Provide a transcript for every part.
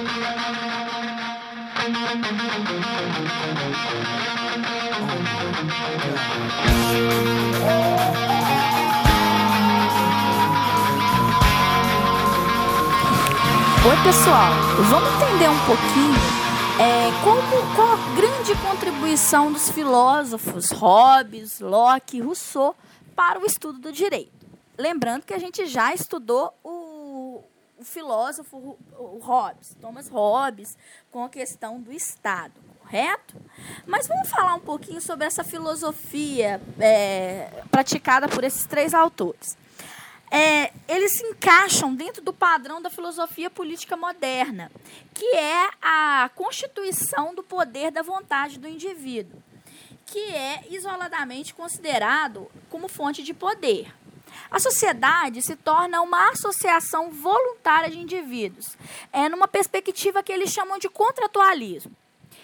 Oi, pessoal. Vamos entender um pouquinho é, como, qual a grande contribuição dos filósofos Hobbes, Locke, Rousseau para o estudo do direito. Lembrando que a gente já estudou o, o filósofo Hobbes, Thomas Hobbes, com a questão do Estado, correto? Mas vamos falar um pouquinho sobre essa filosofia é, praticada por esses três autores é, eles se encaixam dentro do padrão da filosofia política moderna, que é a constituição do poder da vontade do indivíduo, que é isoladamente considerado como fonte de poder. A sociedade se torna uma associação voluntária de indivíduos, é numa perspectiva que eles chamam de contratualismo.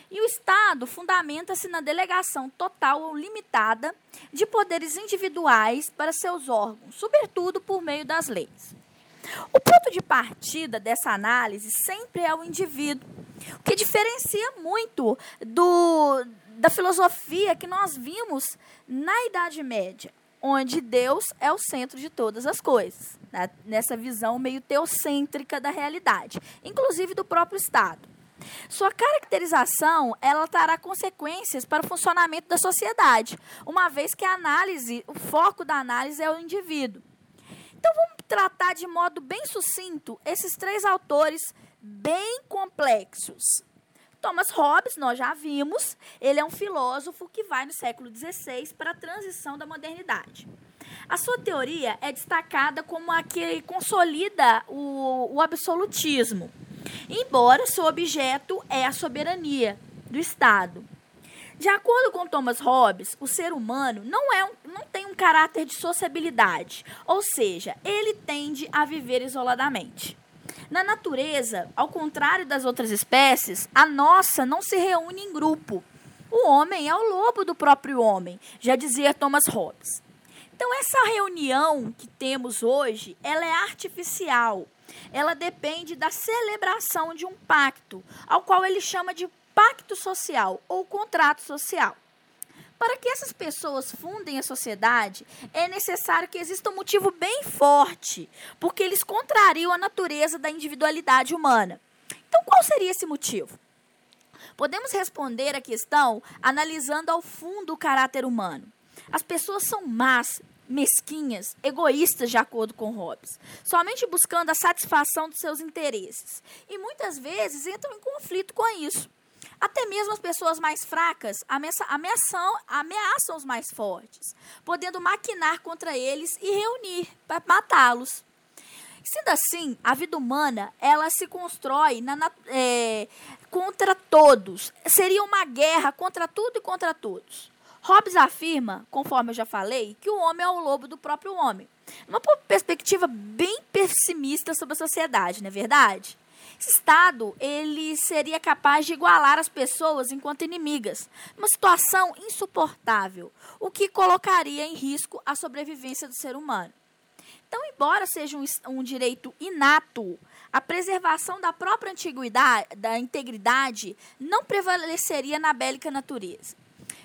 E o Estado fundamenta-se na delegação total ou limitada de poderes individuais para seus órgãos, sobretudo por meio das leis. O ponto de partida dessa análise sempre é o indivíduo, o que diferencia muito do, da filosofia que nós vimos na Idade Média, onde Deus é o centro de todas as coisas, né? nessa visão meio teocêntrica da realidade, inclusive do próprio Estado. Sua caracterização, ela trará consequências para o funcionamento da sociedade, uma vez que a análise, o foco da análise é o indivíduo. Então vamos tratar de modo bem sucinto esses três autores bem complexos. Thomas Hobbes, nós já vimos, ele é um filósofo que vai no século XVI para a transição da modernidade. A sua teoria é destacada como a que consolida o, o absolutismo embora seu objeto é a soberania do Estado. De acordo com Thomas Hobbes, o ser humano não, é um, não tem um caráter de sociabilidade, ou seja, ele tende a viver isoladamente. Na natureza, ao contrário das outras espécies, a nossa não se reúne em grupo. O homem é o lobo do próprio homem, já dizia Thomas Hobbes. Então essa reunião que temos hoje, ela é artificial ela depende da celebração de um pacto, ao qual ele chama de pacto social ou contrato social. Para que essas pessoas fundem a sociedade, é necessário que exista um motivo bem forte, porque eles contrariam a natureza da individualidade humana. Então, qual seria esse motivo? Podemos responder a questão analisando ao fundo o caráter humano. As pessoas são más, mesquinhas, egoístas, de acordo com Hobbes, somente buscando a satisfação dos seus interesses. E muitas vezes entram em conflito com isso. Até mesmo as pessoas mais fracas ameaçam, ameaçam os mais fortes, podendo maquinar contra eles e reunir para matá-los. Sendo assim, a vida humana ela se constrói na, é, contra todos. Seria uma guerra contra tudo e contra todos. Hobbes afirma, conforme eu já falei, que o homem é o lobo do próprio homem. Uma perspectiva bem pessimista sobre a sociedade, não é verdade? Esse Estado ele seria capaz de igualar as pessoas enquanto inimigas, uma situação insuportável, o que colocaria em risco a sobrevivência do ser humano. Então, embora seja um, um direito inato, a preservação da própria antiguidade, da integridade não prevaleceria na bélica natureza.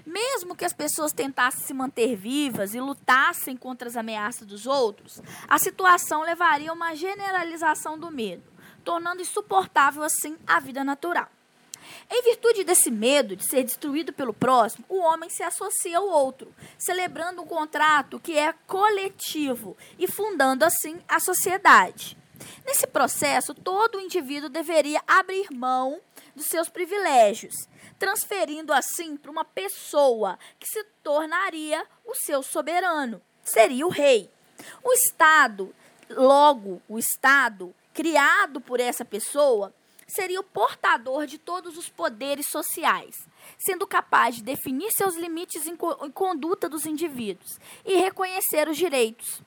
Mesmo que as pessoas tentassem se manter vivas e lutassem contra as ameaças dos outros, a situação levaria a uma generalização do medo, tornando insuportável assim a vida natural. Em virtude desse medo de ser destruído pelo próximo, o homem se associa ao outro, celebrando um contrato que é coletivo e fundando assim a sociedade. Nesse processo, todo indivíduo deveria abrir mão dos seus privilégios transferindo assim para uma pessoa que se tornaria o seu soberano, seria o rei. O Estado, logo, o Estado criado por essa pessoa, seria o portador de todos os poderes sociais, sendo capaz de definir seus limites em, co em conduta dos indivíduos e reconhecer os direitos.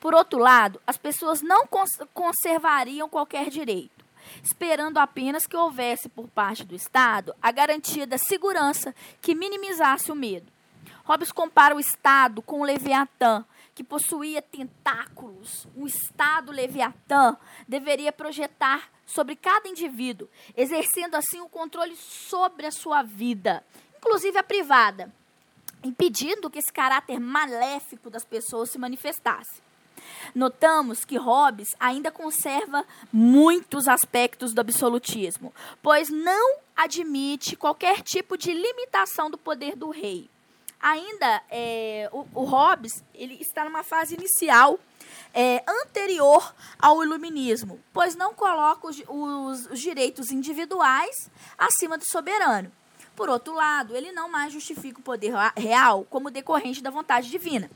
Por outro lado, as pessoas não cons conservariam qualquer direito esperando apenas que houvesse por parte do Estado a garantia da segurança que minimizasse o medo. Hobbes compara o Estado com o Leviatã, que possuía tentáculos, um Estado leviatã, deveria projetar sobre cada indivíduo, exercendo assim o controle sobre a sua vida, inclusive a privada, impedindo que esse caráter maléfico das pessoas se manifestasse. Notamos que Hobbes ainda conserva muitos aspectos do absolutismo, pois não admite qualquer tipo de limitação do poder do rei. Ainda é, o, o, Hobbes ele está numa fase inicial é, anterior ao iluminismo, pois não coloca os, os, os direitos individuais acima do soberano. Por outro lado, ele não mais justifica o poder real como decorrente da vontade divina.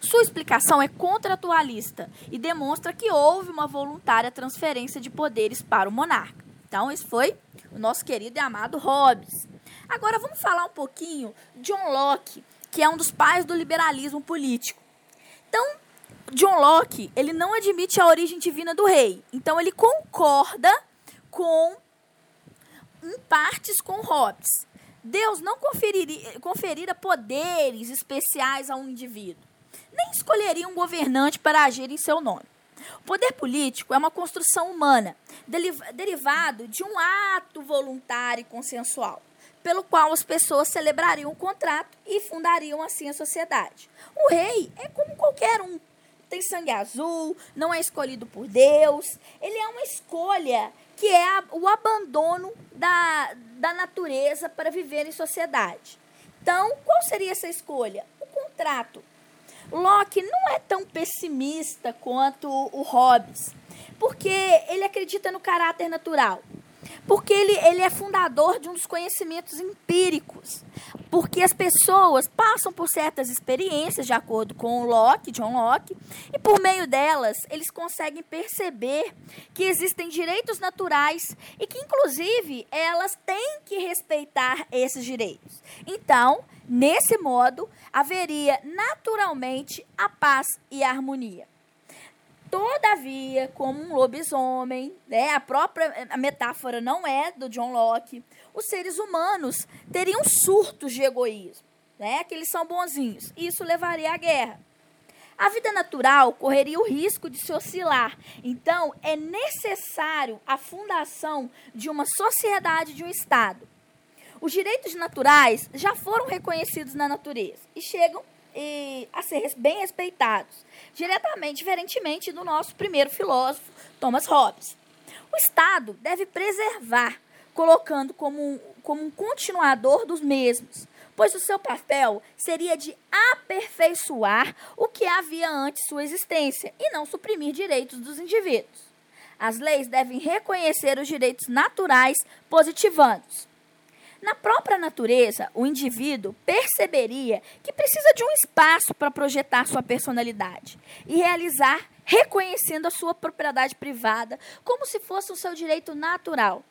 Sua explicação é contratualista e demonstra que houve uma voluntária transferência de poderes para o monarca. Então, esse foi o nosso querido e amado Hobbes. Agora, vamos falar um pouquinho de John Locke, que é um dos pais do liberalismo político. Então, John Locke, ele não admite a origem divina do rei. Então, ele concorda com, em partes, com Hobbes. Deus não conferiria, conferira poderes especiais a um indivíduo nem escolheria um governante para agir em seu nome. O poder político é uma construção humana, derivado de um ato voluntário e consensual, pelo qual as pessoas celebrariam um contrato e fundariam assim a sociedade. O rei é como qualquer um. Tem sangue azul, não é escolhido por Deus. Ele é uma escolha que é o abandono da, da natureza para viver em sociedade. Então, qual seria essa escolha? O contrato Locke não é tão pessimista quanto o Hobbes, porque ele acredita no caráter natural. Porque ele, ele é fundador de um dos conhecimentos empíricos. Porque as pessoas passam por certas experiências, de acordo com Locke, John Locke, e por meio delas eles conseguem perceber que existem direitos naturais e que, inclusive, elas têm que respeitar esses direitos. Então, nesse modo, haveria naturalmente a paz e a harmonia. Todavia, como um lobisomem, né, a própria a metáfora não é do John Locke, os seres humanos teriam surtos de egoísmo, né, que eles são bonzinhos. Isso levaria à guerra. A vida natural correria o risco de se oscilar. Então, é necessário a fundação de uma sociedade, de um Estado. Os direitos naturais já foram reconhecidos na natureza e chegam e, a ser bem respeitados, diretamente, diferentemente do nosso primeiro filósofo, Thomas Hobbes. O Estado deve preservar, colocando como um, como um continuador dos mesmos, pois o seu papel seria de aperfeiçoar o que havia antes sua existência e não suprimir direitos dos indivíduos. As leis devem reconhecer os direitos naturais, positivando-os. Na própria natureza, o indivíduo perceberia que precisa de um espaço para projetar sua personalidade e realizar reconhecendo a sua propriedade privada como se fosse o seu direito natural.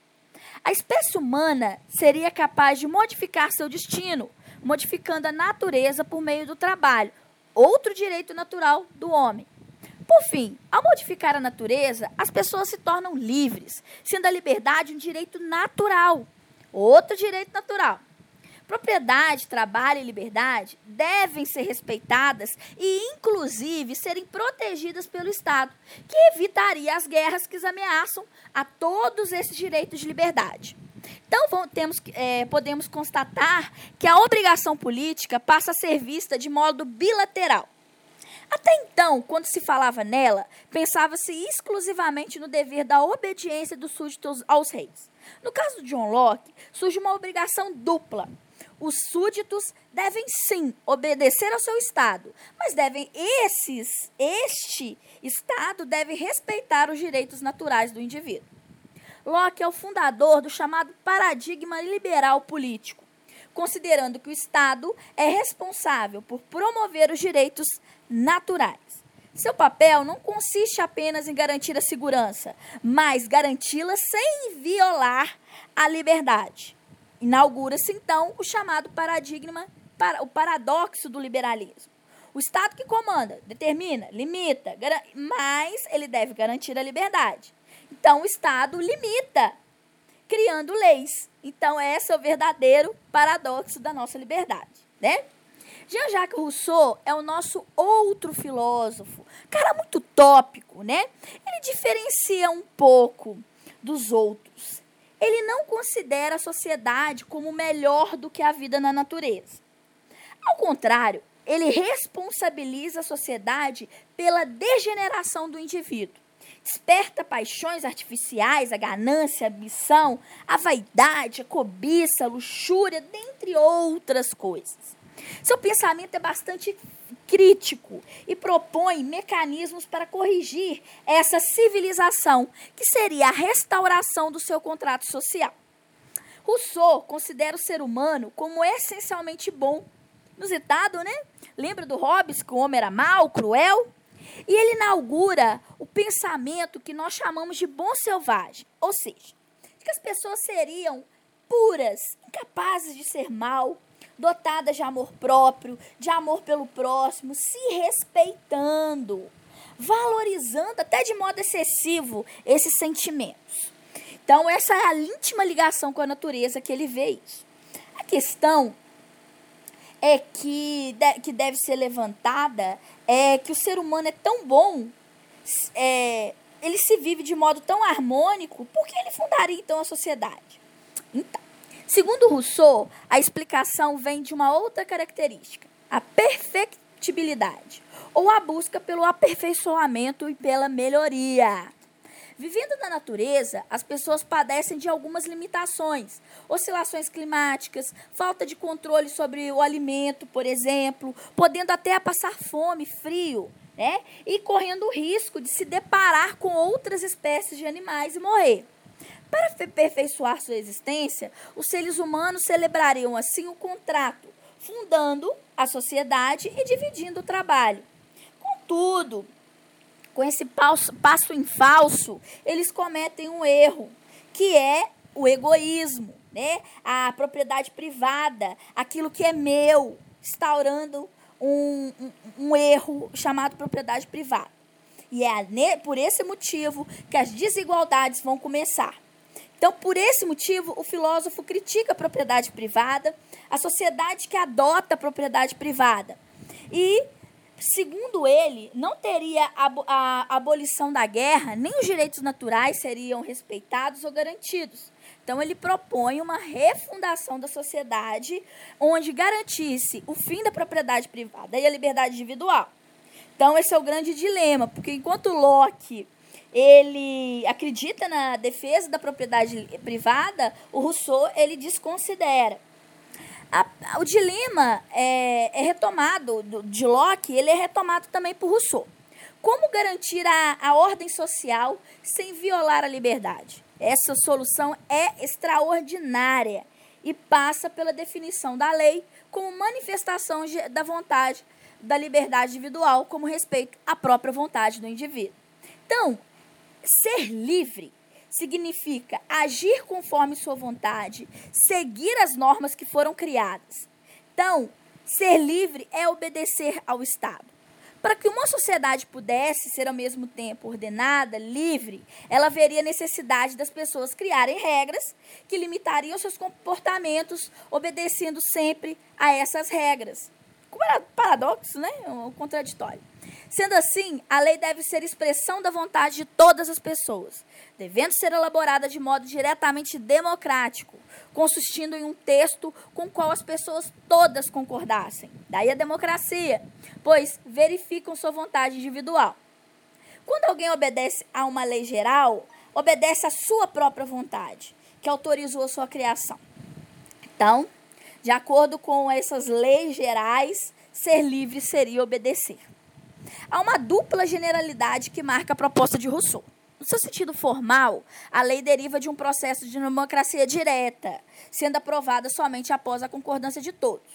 A espécie humana seria capaz de modificar seu destino, modificando a natureza por meio do trabalho, outro direito natural do homem. Por fim, ao modificar a natureza, as pessoas se tornam livres, sendo a liberdade um direito natural. Outro direito natural. Propriedade, trabalho e liberdade devem ser respeitadas e, inclusive, serem protegidas pelo Estado, que evitaria as guerras que ameaçam a todos esses direitos de liberdade. Então, vamos, temos, é, podemos constatar que a obrigação política passa a ser vista de modo bilateral. Até então, quando se falava nela, pensava-se exclusivamente no dever da obediência dos súditos aos reis. No caso de John Locke, surge uma obrigação dupla. Os súditos devem sim obedecer ao seu estado, mas devem esses, este estado deve respeitar os direitos naturais do indivíduo. Locke é o fundador do chamado paradigma liberal político, considerando que o Estado é responsável por promover os direitos naturais. Seu papel não consiste apenas em garantir a segurança, mas garanti-la sem violar a liberdade. Inaugura-se então o chamado paradigma, o paradoxo do liberalismo. O Estado que comanda, determina, limita, mas ele deve garantir a liberdade. Então o Estado limita, criando leis. Então esse é o verdadeiro paradoxo da nossa liberdade, né? Jean-Jacques Rousseau é o nosso outro filósofo. Cara muito tópico, né? Ele diferencia um pouco dos outros. Ele não considera a sociedade como melhor do que a vida na natureza. Ao contrário, ele responsabiliza a sociedade pela degeneração do indivíduo. Desperta paixões artificiais, a ganância, a ambição, a vaidade, a cobiça, a luxúria, dentre outras coisas. Seu pensamento é bastante crítico e propõe mecanismos para corrigir essa civilização, que seria a restauração do seu contrato social. Rousseau considera o ser humano como essencialmente bom. Inusitado, né? Lembra do Hobbes, que o homem era mau, cruel? E ele inaugura o pensamento que nós chamamos de bom selvagem, ou seja, que as pessoas seriam puras, incapazes de ser mal, dotadas de amor próprio, de amor pelo próximo, se respeitando, valorizando até de modo excessivo esses sentimentos. Então, essa é a íntima ligação com a natureza que ele vê isso. A questão é que, que deve ser levantada é que o ser humano é tão bom, é, ele se vive de modo tão harmônico, por que ele fundaria então a sociedade? Então, segundo Rousseau, a explicação vem de uma outra característica, a perfectibilidade, ou a busca pelo aperfeiçoamento e pela melhoria. Vivendo na natureza, as pessoas padecem de algumas limitações, oscilações climáticas, falta de controle sobre o alimento, por exemplo, podendo até passar fome, frio, né? E correndo o risco de se deparar com outras espécies de animais e morrer. Para aperfeiçoar sua existência, os seres humanos celebrariam assim o contrato, fundando a sociedade e dividindo o trabalho. Contudo, com esse passo, em falso, eles cometem um erro, que é o egoísmo, né? A propriedade privada, aquilo que é meu, instaurando um, um, um erro chamado propriedade privada. E é por esse motivo que as desigualdades vão começar. Então, por esse motivo, o filósofo critica a propriedade privada, a sociedade que adota a propriedade privada. E Segundo ele, não teria a, abolição da guerra, nem os direitos naturais seriam respeitados ou garantidos. Então, ele propõe uma refundação da sociedade onde garantisse o fim da propriedade privada e a liberdade individual. Então, esse é o grande dilema, porque enquanto Locke ele acredita na defesa da propriedade privada, o Rousseau ele desconsidera. A, o dilema é, é retomado do, de Locke, ele é retomado também por Rousseau. Como garantir a, a ordem social sem violar a liberdade? Essa solução é extraordinária e passa pela definição da lei como manifestação da vontade da liberdade individual como respeito à própria vontade do indivíduo. Então, ser livre significa agir conforme sua vontade, seguir as normas que foram criadas. Então, ser livre é obedecer ao Estado. Para que uma sociedade pudesse ser ao mesmo tempo ordenada, livre, ela veria necessidade das pessoas criarem regras que limitariam seus comportamentos, obedecendo sempre a essas regras. Como era paradoxo, né? Um contraditório. Sendo assim, a lei deve ser expressão da vontade de todas as pessoas, devendo ser elaborada de modo diretamente democrático, consistindo em um texto com o qual as pessoas todas concordassem. Daí a democracia, pois verificam sua vontade individual. Quando alguém obedece a uma lei geral, obedece à sua própria vontade, que autorizou a sua criação. Então, de acordo com essas leis gerais, ser livre seria obedecer. Há uma dupla generalidade que marca a proposta de Rousseau. No seu sentido formal, a lei deriva de um processo de democracia direta, sendo aprovada somente após a concordância de todos.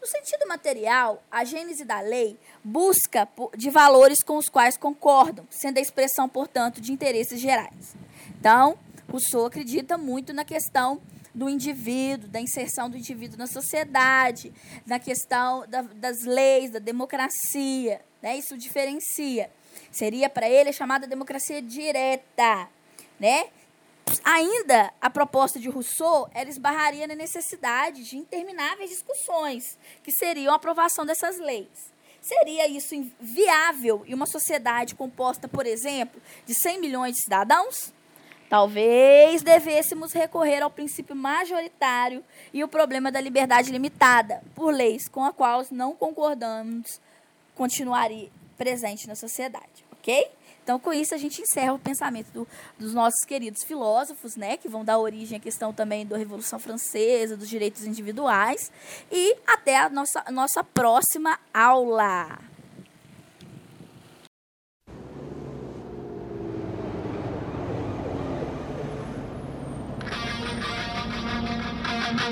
No sentido material, a gênese da lei busca de valores com os quais concordam, sendo a expressão, portanto, de interesses gerais. Então, Rousseau acredita muito na questão do indivíduo, da inserção do indivíduo na sociedade, na questão da, das leis, da democracia. Né? Isso diferencia. Seria para ele a chamada democracia direta. Né? ainda a proposta de Rousseau ela esbarraria na necessidade de intermináveis discussões, que seriam a aprovação dessas leis. Seria isso viável em uma sociedade composta, por exemplo, de 100 milhões de cidadãos? Talvez devêssemos recorrer ao princípio majoritário e o problema da liberdade limitada, por leis com as quais não concordamos, continuaria presente na sociedade, ok? Então, com isso, a gente encerra o pensamento do, dos nossos queridos filósofos, né, que vão dar origem à questão também da Revolução Francesa, dos direitos individuais. E até a nossa, nossa próxima aula. Oh,